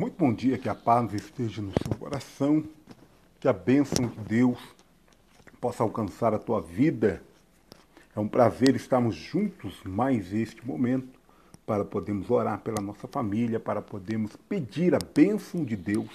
Muito bom dia, que a paz esteja no seu coração, que a bênção de Deus possa alcançar a tua vida. É um prazer estarmos juntos mais este momento para podermos orar pela nossa família, para podermos pedir a bênção de Deus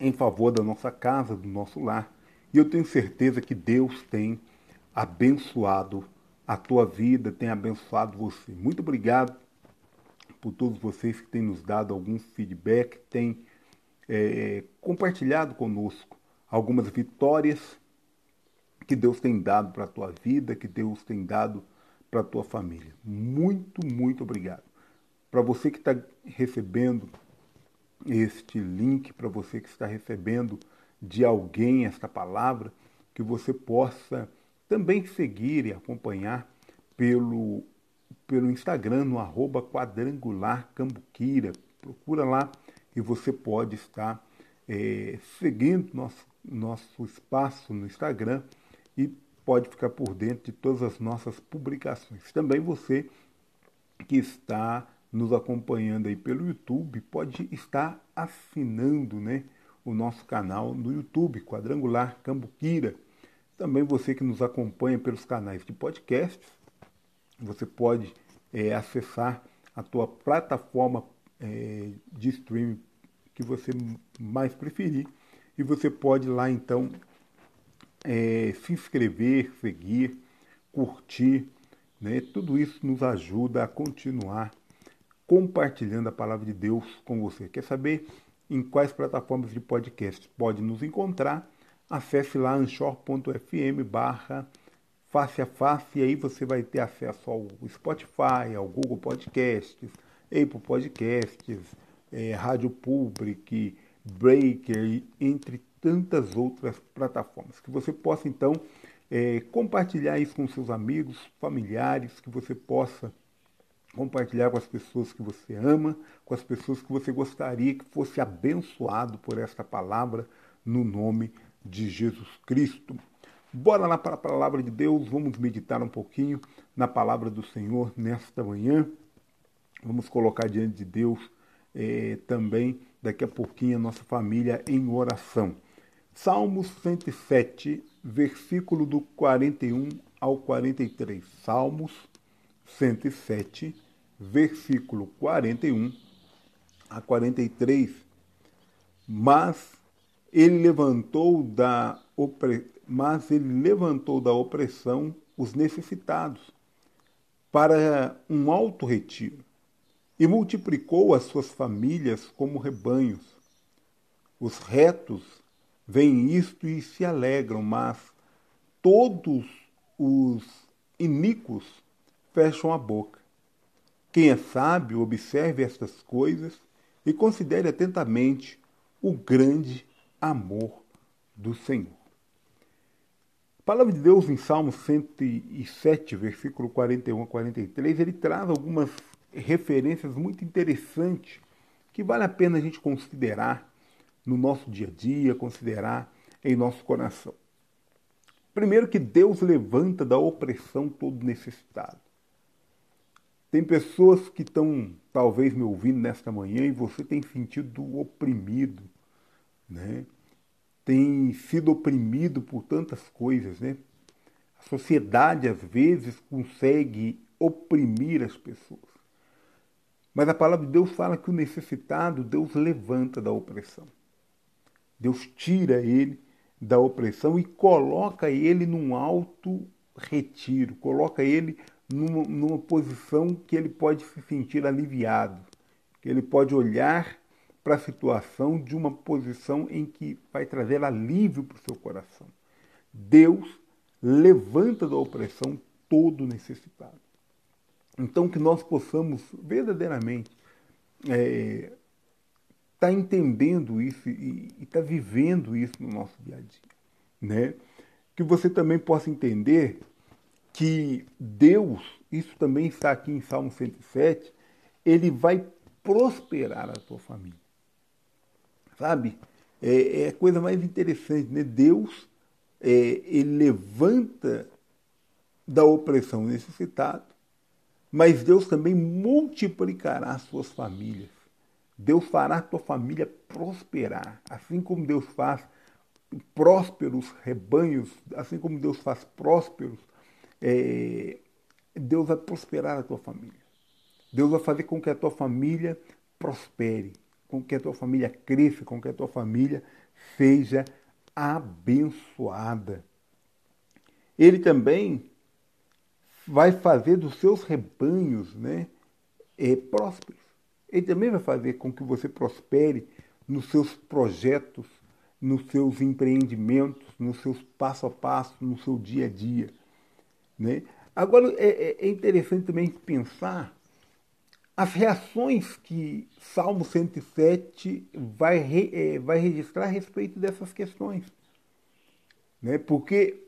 em favor da nossa casa, do nosso lar. E eu tenho certeza que Deus tem abençoado a tua vida, tem abençoado você. Muito obrigado por todos vocês que têm nos dado algum feedback, têm é, compartilhado conosco algumas vitórias que Deus tem dado para a tua vida, que Deus tem dado para a tua família. Muito, muito obrigado. Para você que está recebendo este link, para você que está recebendo de alguém esta palavra, que você possa também seguir e acompanhar pelo pelo Instagram, no arroba quadrangular cambuquira. Procura lá e você pode estar é, seguindo nosso, nosso espaço no Instagram e pode ficar por dentro de todas as nossas publicações. Também você que está nos acompanhando aí pelo YouTube pode estar assinando né, o nosso canal no YouTube, Quadrangular Cambuquira. Também você que nos acompanha pelos canais de podcasts, você pode é, acessar a tua plataforma é, de streaming que você mais preferir e você pode lá então é, se inscrever, seguir, curtir, né? Tudo isso nos ajuda a continuar compartilhando a palavra de Deus com você. Quer saber em quais plataformas de podcast pode nos encontrar? Acesse lá anchor.fm barra face a face, e aí você vai ter acesso ao Spotify, ao Google Podcasts, Apple Podcasts, é, Rádio Public, Breaker, entre tantas outras plataformas. Que você possa, então, é, compartilhar isso com seus amigos, familiares, que você possa compartilhar com as pessoas que você ama, com as pessoas que você gostaria que fosse abençoado por esta palavra, no nome de Jesus Cristo. Bora lá para a palavra de Deus, vamos meditar um pouquinho na palavra do Senhor nesta manhã. Vamos colocar diante de Deus é, também, daqui a pouquinho, a nossa família em oração. Salmos 107, versículo do 41 ao 43. Salmos 107, versículo 41 a 43. Mas ele levantou da mas ele levantou da opressão os necessitados para um alto retiro e multiplicou as suas famílias como rebanhos. Os retos veem isto e se alegram, mas todos os iníquos fecham a boca. Quem é sábio observe estas coisas e considere atentamente o grande amor do Senhor. Palavra de Deus em Salmo 107, versículo 41 a 43, ele traz algumas referências muito interessantes que vale a pena a gente considerar no nosso dia a dia, considerar em nosso coração. Primeiro que Deus levanta da opressão todo necessitado. Tem pessoas que estão talvez me ouvindo nesta manhã e você tem sentido oprimido, né? Tem sido oprimido por tantas coisas, né? A sociedade às vezes consegue oprimir as pessoas. Mas a palavra de Deus fala que o necessitado Deus levanta da opressão. Deus tira ele da opressão e coloca ele num alto retiro, coloca ele numa, numa posição que ele pode se sentir aliviado, que ele pode olhar para a situação de uma posição em que vai trazer alívio para o seu coração. Deus levanta da opressão todo necessitado. Então, que nós possamos verdadeiramente estar é, tá entendendo isso e estar tá vivendo isso no nosso dia a dia. Né? Que você também possa entender que Deus, isso também está aqui em Salmo 107, ele vai prosperar a tua família. Sabe? É, é a coisa mais interessante, né? Deus, é, ele levanta da opressão necessitado, mas Deus também multiplicará as suas famílias. Deus fará a tua família prosperar, assim como Deus faz prósperos rebanhos, assim como Deus faz prósperos, é, Deus vai prosperar a tua família. Deus vai fazer com que a tua família prospere, com que a tua família cresça, com que a tua família seja abençoada. Ele também vai fazer dos seus rebanhos né, é, prósperos. Ele também vai fazer com que você prospere nos seus projetos, nos seus empreendimentos, nos seus passo a passo, no seu dia a dia. Né? Agora, é, é, é interessante também pensar as reações que Salmo 107 vai, é, vai registrar a respeito dessas questões. Né? Porque,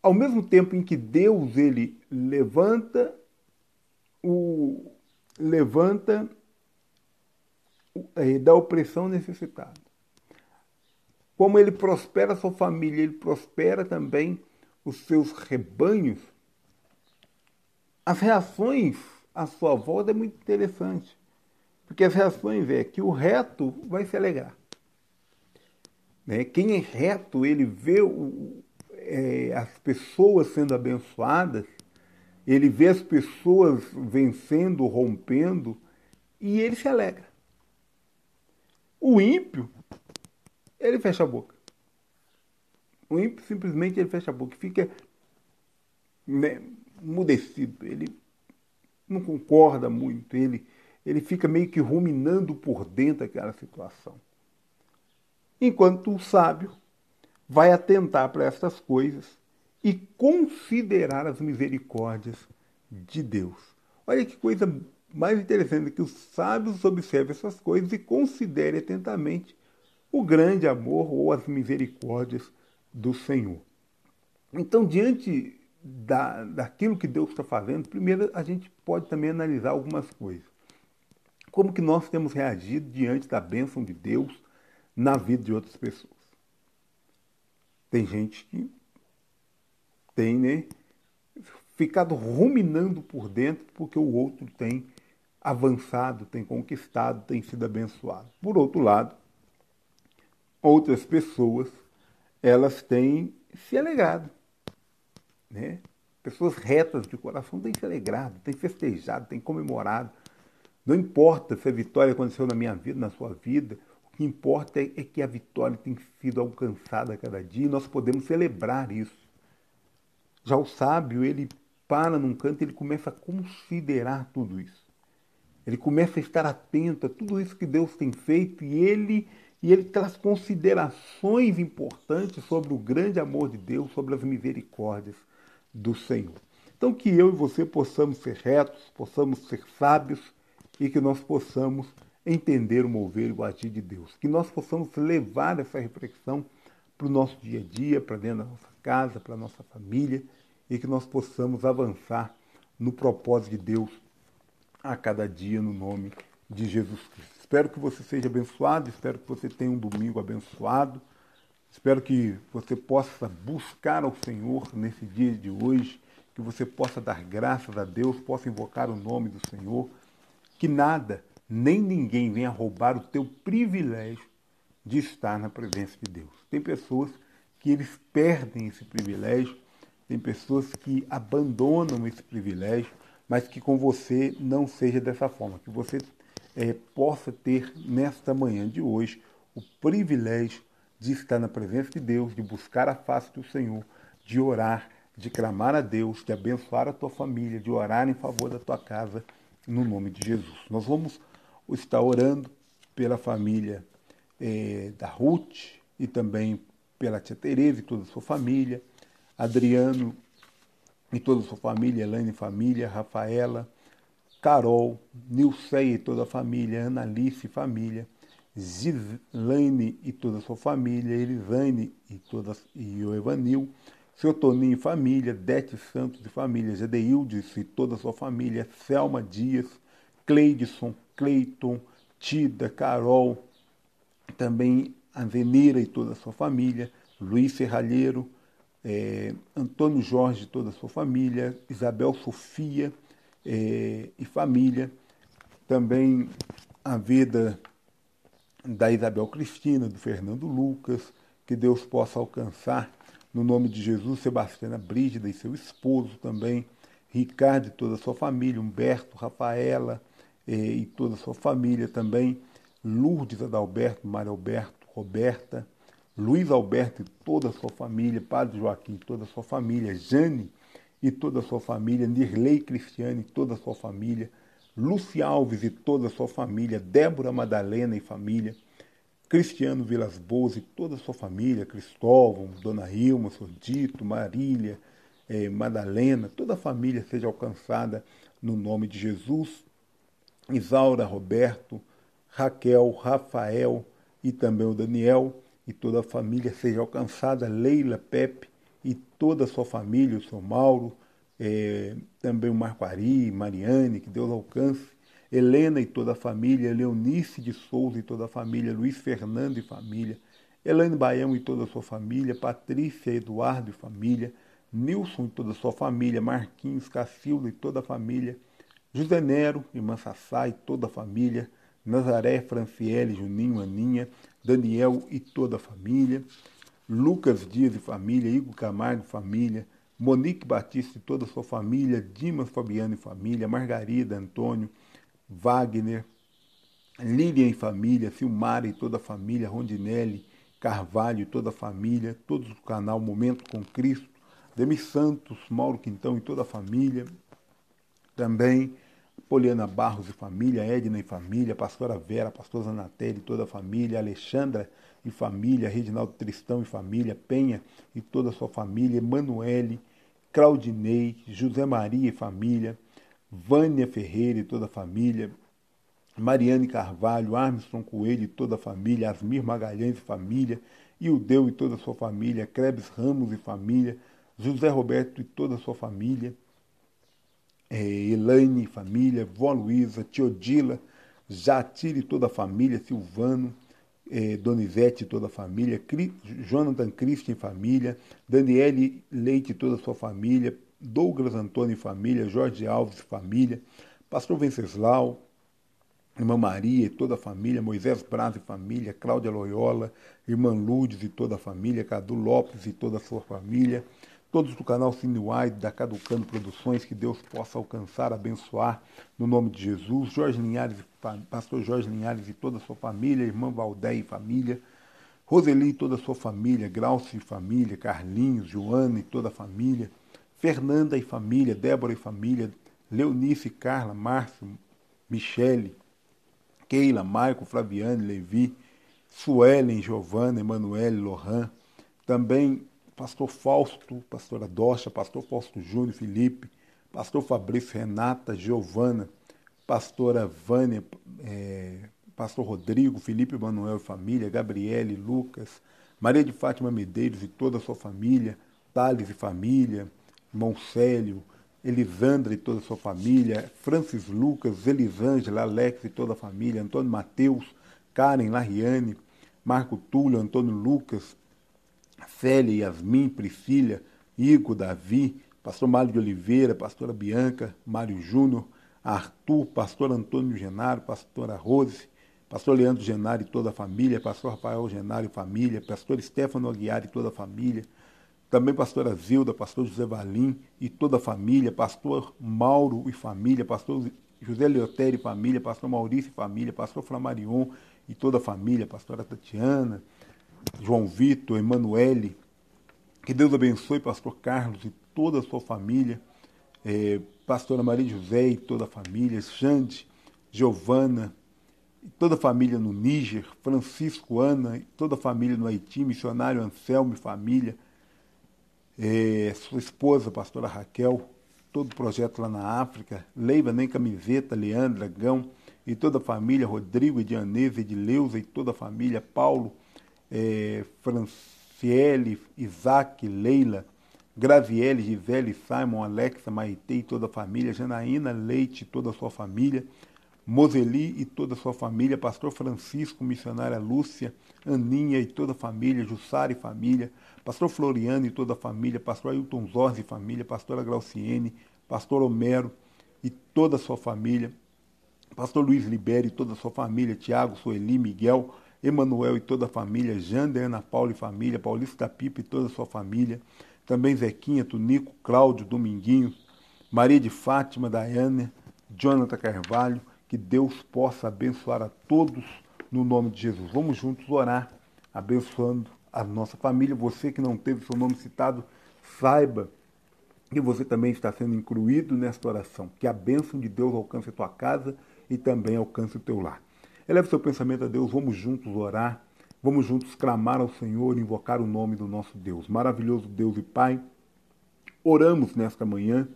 ao mesmo tempo em que Deus ele levanta o levanta é, da opressão necessitada. Como ele prospera a sua família, ele prospera também os seus rebanhos. As reações à sua volta é muito interessante. Porque as reações é que o reto vai se alegrar. Né? Quem é reto, ele vê o, é, as pessoas sendo abençoadas, ele vê as pessoas vencendo, rompendo, e ele se alegra. O ímpio, ele fecha a boca. O ímpio simplesmente ele fecha a boca, fica né, mudecido. Ele não concorda muito, ele, ele fica meio que ruminando por dentro aquela situação. Enquanto o sábio vai atentar para essas coisas e considerar as misericórdias de Deus. Olha que coisa mais interessante que os sábios observem essas coisas e considerem atentamente o grande amor ou as misericórdias do Senhor. Então, diante da, daquilo que Deus está fazendo, primeiro a gente pode também analisar algumas coisas. Como que nós temos reagido diante da bênção de Deus na vida de outras pessoas? Tem gente que tem, né, ficado ruminando por dentro porque o outro tem avançado, tem conquistado, tem sido abençoado. Por outro lado, outras pessoas, elas têm se alegrado né? Pessoas retas de coração têm se alegrado, têm festejado, têm comemorado. Não importa se a vitória aconteceu na minha vida, na sua vida, o que importa é, é que a vitória tem sido alcançada a cada dia e nós podemos celebrar isso. Já o sábio, ele para num canto e ele começa a considerar tudo isso. Ele começa a estar atento a tudo isso que Deus tem feito e ele e ele traz considerações importantes sobre o grande amor de Deus, sobre as misericórdias do Senhor. Então, que eu e você possamos ser retos, possamos ser sábios e que nós possamos entender o mover e o agir de Deus. Que nós possamos levar essa reflexão para o nosso dia a dia, para dentro da nossa casa, para a nossa família e que nós possamos avançar no propósito de Deus a cada dia no nome de Jesus Cristo. Espero que você seja abençoado, espero que você tenha um domingo abençoado. Espero que você possa buscar ao Senhor nesse dia de hoje, que você possa dar graças a Deus, possa invocar o nome do Senhor, que nada, nem ninguém venha roubar o teu privilégio de estar na presença de Deus. Tem pessoas que eles perdem esse privilégio, tem pessoas que abandonam esse privilégio, mas que com você não seja dessa forma, que você é, possa ter nesta manhã de hoje o privilégio de estar na presença de Deus, de buscar a face do Senhor, de orar, de clamar a Deus, de abençoar a tua família, de orar em favor da tua casa, no nome de Jesus. Nós vamos estar orando pela família eh, da Ruth e também pela tia Tereza e toda a sua família, Adriano e toda a sua família, Elaine e família, Rafaela, Carol, Nilceia e toda a família, Analice e família, Gislaine e toda a sua família, Elisane e, toda, e o Evanil, seu Toninho e família, Dete Santos e família, Gedeildes e toda a sua família, Selma Dias, Cleidson, Cleiton, Tida, Carol, também a Venira e toda a sua família, Luiz Serralheiro, é, Antônio Jorge e toda a sua família, Isabel Sofia é, e família, também a vida da Isabel Cristina, do Fernando Lucas, que Deus possa alcançar, no nome de Jesus, Sebastiana Brígida e seu esposo também, Ricardo e toda a sua família, Humberto, Rafaela eh, e toda a sua família também, Lourdes Adalberto, Mário Alberto, Roberta, Luiz Alberto e toda a sua família, Padre Joaquim e toda a sua família, Jane e toda a sua família, Nirley Cristiane e toda a sua família, Luci Alves e toda a sua família, Débora Madalena e família, Cristiano Vilas Boas e toda a sua família, Cristóvão, Dona Rilma, Sordito, Marília, eh, Madalena, toda a família seja alcançada no nome de Jesus. Isaura, Roberto, Raquel, Rafael e também o Daniel e toda a família seja alcançada, Leila, Pepe e toda a sua família, o seu Mauro, eh, também o Marco Ari, Mariane, que Deus alcance, Helena e toda a família, Leonice de Souza e toda a família, Luiz Fernando e família, Elaine Baião e toda a sua família, Patrícia, Eduardo e família, Nilson e toda a sua família, Marquinhos, Cacilda e toda a família, José Nero, irmã Sassá e toda a família, Nazaré, Franciele, Juninho, Aninha, Daniel e toda a família, Lucas Dias e família, Igor Camargo e família, Monique Batista e toda a sua família, Dimas Fabiano e família, Margarida, Antônio, Wagner, Lilian e família, Silmara e toda a família, Rondinelli, Carvalho e toda a família, todos do canal Momento com Cristo, Demi Santos, Mauro Quintão e toda a família, também Poliana Barros e família, Edna e família, Pastora Vera, Pastor Zanatelli e toda a família, Alexandra e família, Reginaldo Tristão e família, Penha e toda a sua família, Emanuele, Claudinei, José Maria e família, Vânia Ferreira e toda a família, Mariane Carvalho, Armstrong Coelho e toda a família, Asmir Magalhães e família, Ildeu e toda a sua família, Krebs Ramos e família, José Roberto e toda a sua família, é, Elaine e família, Vó Luísa, Teodila, Jatir e toda a família, Silvano, é, Donizete e toda a família, Cri, Jonathan Christian e família, Daniele Leite e toda a sua família, Douglas Antônio e família, Jorge Alves e família, Pastor Venceslau, Irmã Maria e toda a família, Moisés Braz e família, Cláudia Loyola, Irmã Lourdes e toda a família, Cadu Lopes e toda a sua família, todos do canal Cine Wide, da Caducando Produções, que Deus possa alcançar, abençoar, no nome de Jesus, Jorge Linhares, pastor Jorge Linhares e toda a sua família, irmã Valdé e família, Roseli e toda a sua família, Graucio e família, Carlinhos, Joana e toda a família, Fernanda e família, Débora e família, Leonice, Carla, Márcio, Michele, Keila, Maico, Flaviane, Levi, Suelen, Giovana, Emanuele, Lohan, também pastor Fausto, pastora Docha, pastor Fausto Júnior, Felipe, pastor Fabrício, Renata, Giovana, pastora Vânia, é, pastor Rodrigo, Felipe Manuel e família, Gabriele, Lucas, Maria de Fátima Medeiros e toda a sua família, Thales e família, irmão Célio, Elisandra e toda a sua família, Francis Lucas, Elisângela, Alex e toda a família, Antônio Mateus, Karen, Lariane, Marco Túlio, Antônio Lucas, Célia, Yasmin, Priscila, Igor, Davi, pastor Mário de Oliveira, pastora Bianca, Mário Júnior, Arthur, pastor Antônio Genaro, pastora Rose, pastor Leandro Genaro e toda a família, pastor Rafael Genaro e família, pastor Stefano Aguiar e toda a família, também pastora Zilda, pastor José Valim e toda a família, pastor Mauro e família, pastor José Leotério e família, pastor Maurício e família, pastor Flamarion e toda a família, pastora Tatiana, João Vitor, Emanuele. Que Deus abençoe pastor Carlos e toda a sua família, é, pastora Maria José e toda a família, Xande, Giovana, e toda a família no Níger, Francisco, Ana, e toda a família no Haiti, missionário Anselmo e família, é, sua esposa, pastora Raquel, todo o projeto lá na África, Leiva Nem Camiseta, Leandra, Gão e toda a família, Rodrigo, Edianese, Edileuza e toda a família, Paulo, é, Franciele, Isaac, Leila, Graziele, Gisele, Simon, Alexa, Maite e toda a família, Janaína Leite e toda a sua família, Moseli e toda a sua família, Pastor Francisco, missionária Lúcia, Aninha e toda a família, Jussara e família, Pastor Floriano e toda a família, Pastor Ailton Zorzi e família, Pastora Glauciene, Pastor Homero e toda a sua família, Pastor Luiz Libério e toda a sua família, Tiago, Sueli, Miguel, Emanuel e toda a família, Jander, Ana Paula e família, Paulista da Pipa e toda a sua família, também Zequinha, Tunico, Cláudio, Dominguinho, Maria de Fátima, Daiane, Jonathan Carvalho, que Deus possa abençoar a todos no nome de Jesus. Vamos juntos orar, abençoando a nossa família. Você que não teve seu nome citado, saiba que você também está sendo incluído nesta oração. Que a bênção de Deus alcance a tua casa e também alcance o teu lar. Eleve seu pensamento a Deus, vamos juntos orar, vamos juntos clamar ao Senhor, invocar o nome do nosso Deus. Maravilhoso Deus e Pai, oramos nesta manhã,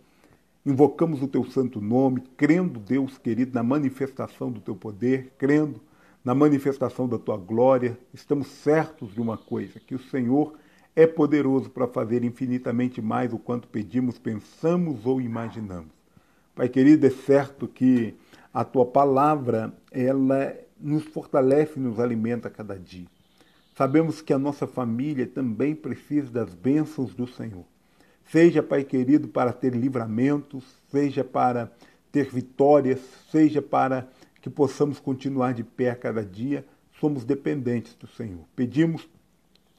invocamos o teu santo nome, crendo, Deus querido, na manifestação do teu poder, crendo na manifestação da tua glória. Estamos certos de uma coisa, que o Senhor é poderoso para fazer infinitamente mais o quanto pedimos, pensamos ou imaginamos. Pai querido, é certo que a tua palavra, ela nos fortalece e nos alimenta a cada dia. Sabemos que a nossa família também precisa das bênçãos do Senhor. Seja, Pai querido, para ter livramentos, seja para ter vitórias, seja para que possamos continuar de pé a cada dia, somos dependentes do Senhor. Pedimos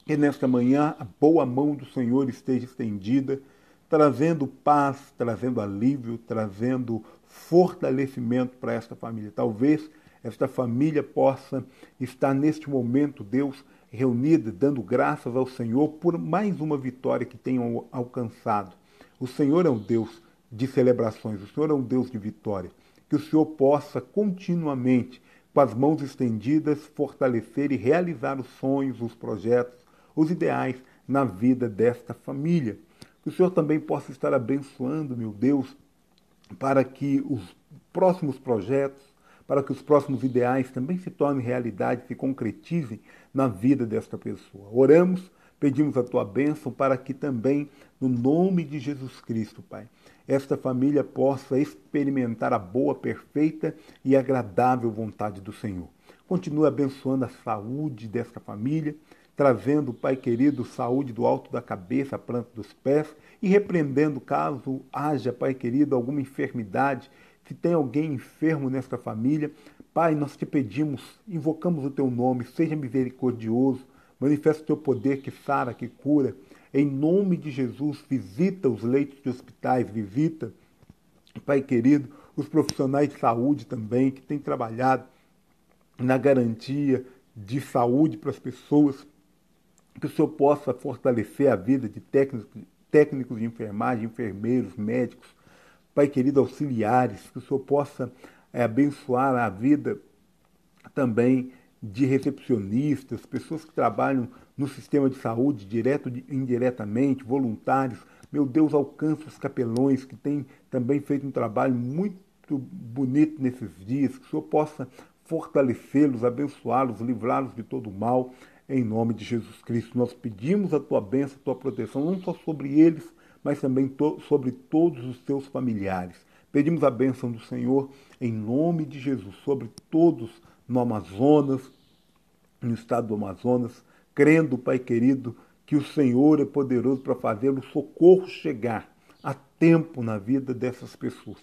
que nesta manhã a boa mão do Senhor esteja estendida, trazendo paz, trazendo alívio, trazendo fortalecimento para esta família. Talvez esta família possa estar neste momento, Deus, reunida, dando graças ao Senhor por mais uma vitória que tenham alcançado. O Senhor é um Deus de celebrações, o Senhor é um Deus de vitória. Que o Senhor possa continuamente, com as mãos estendidas, fortalecer e realizar os sonhos, os projetos, os ideais na vida desta família. Que o Senhor também possa estar abençoando, meu Deus, para que os próximos projetos, para que os próximos ideais também se tornem realidade, se concretizem na vida desta pessoa. Oramos, pedimos a tua bênção para que também, no nome de Jesus Cristo, Pai, esta família possa experimentar a boa, perfeita e agradável vontade do Senhor. Continue abençoando a saúde desta família, trazendo, Pai querido, saúde do alto da cabeça à planta dos pés e repreendendo caso haja, Pai querido, alguma enfermidade, se tem alguém enfermo nesta família. Pai, nós te pedimos, invocamos o teu nome, seja misericordioso, manifesta o teu poder que sara, que cura. Em nome de Jesus, visita os leitos de hospitais, visita, Pai querido, os profissionais de saúde também que têm trabalhado na garantia de saúde para as pessoas que o Senhor possa fortalecer a vida de técnicos, técnicos de enfermagem, enfermeiros, médicos, Pai querido, auxiliares, que o Senhor possa é, abençoar a vida também de recepcionistas, pessoas que trabalham no sistema de saúde, direto e indiretamente, voluntários. Meu Deus, alcança os capelões que têm também feito um trabalho muito bonito nesses dias, que o Senhor possa fortalecê-los, abençoá-los, livrá-los de todo o mal em nome de Jesus Cristo. Nós pedimos a tua bênção, a tua proteção, não só sobre eles, mas também to sobre todos os seus familiares. Pedimos a bênção do Senhor em nome de Jesus, sobre todos no Amazonas, no estado do Amazonas, crendo, Pai querido, que o Senhor é poderoso para fazer o socorro chegar a tempo na vida dessas pessoas.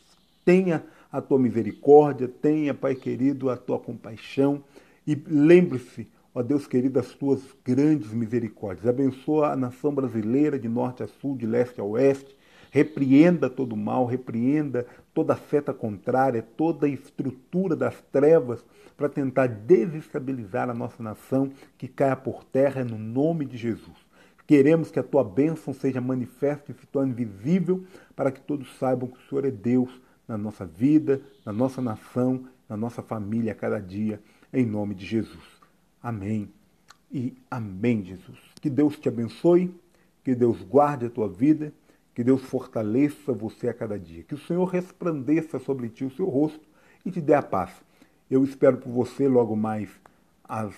Tenha a tua misericórdia, tenha, Pai querido, a tua compaixão e lembre-se Ó Deus querido, as tuas grandes misericórdias. Abençoa a nação brasileira de norte a sul, de leste a oeste. Repreenda todo o mal, repreenda toda a seta contrária, toda a estrutura das trevas para tentar desestabilizar a nossa nação, que caia por terra no nome de Jesus. Queremos que a tua bênção seja manifesta e se torne visível para que todos saibam que o Senhor é Deus na nossa vida, na nossa nação, na nossa família a cada dia, em nome de Jesus. Amém e amém, Jesus. Que Deus te abençoe, que Deus guarde a tua vida, que Deus fortaleça você a cada dia, que o Senhor resplandeça sobre ti o seu rosto e te dê a paz. Eu espero por você logo mais às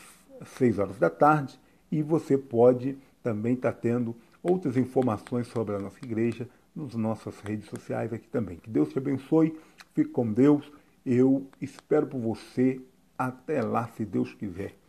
seis horas da tarde e você pode também estar tendo outras informações sobre a nossa igreja nas nossas redes sociais aqui também. Que Deus te abençoe, fique com Deus. Eu espero por você até lá, se Deus quiser.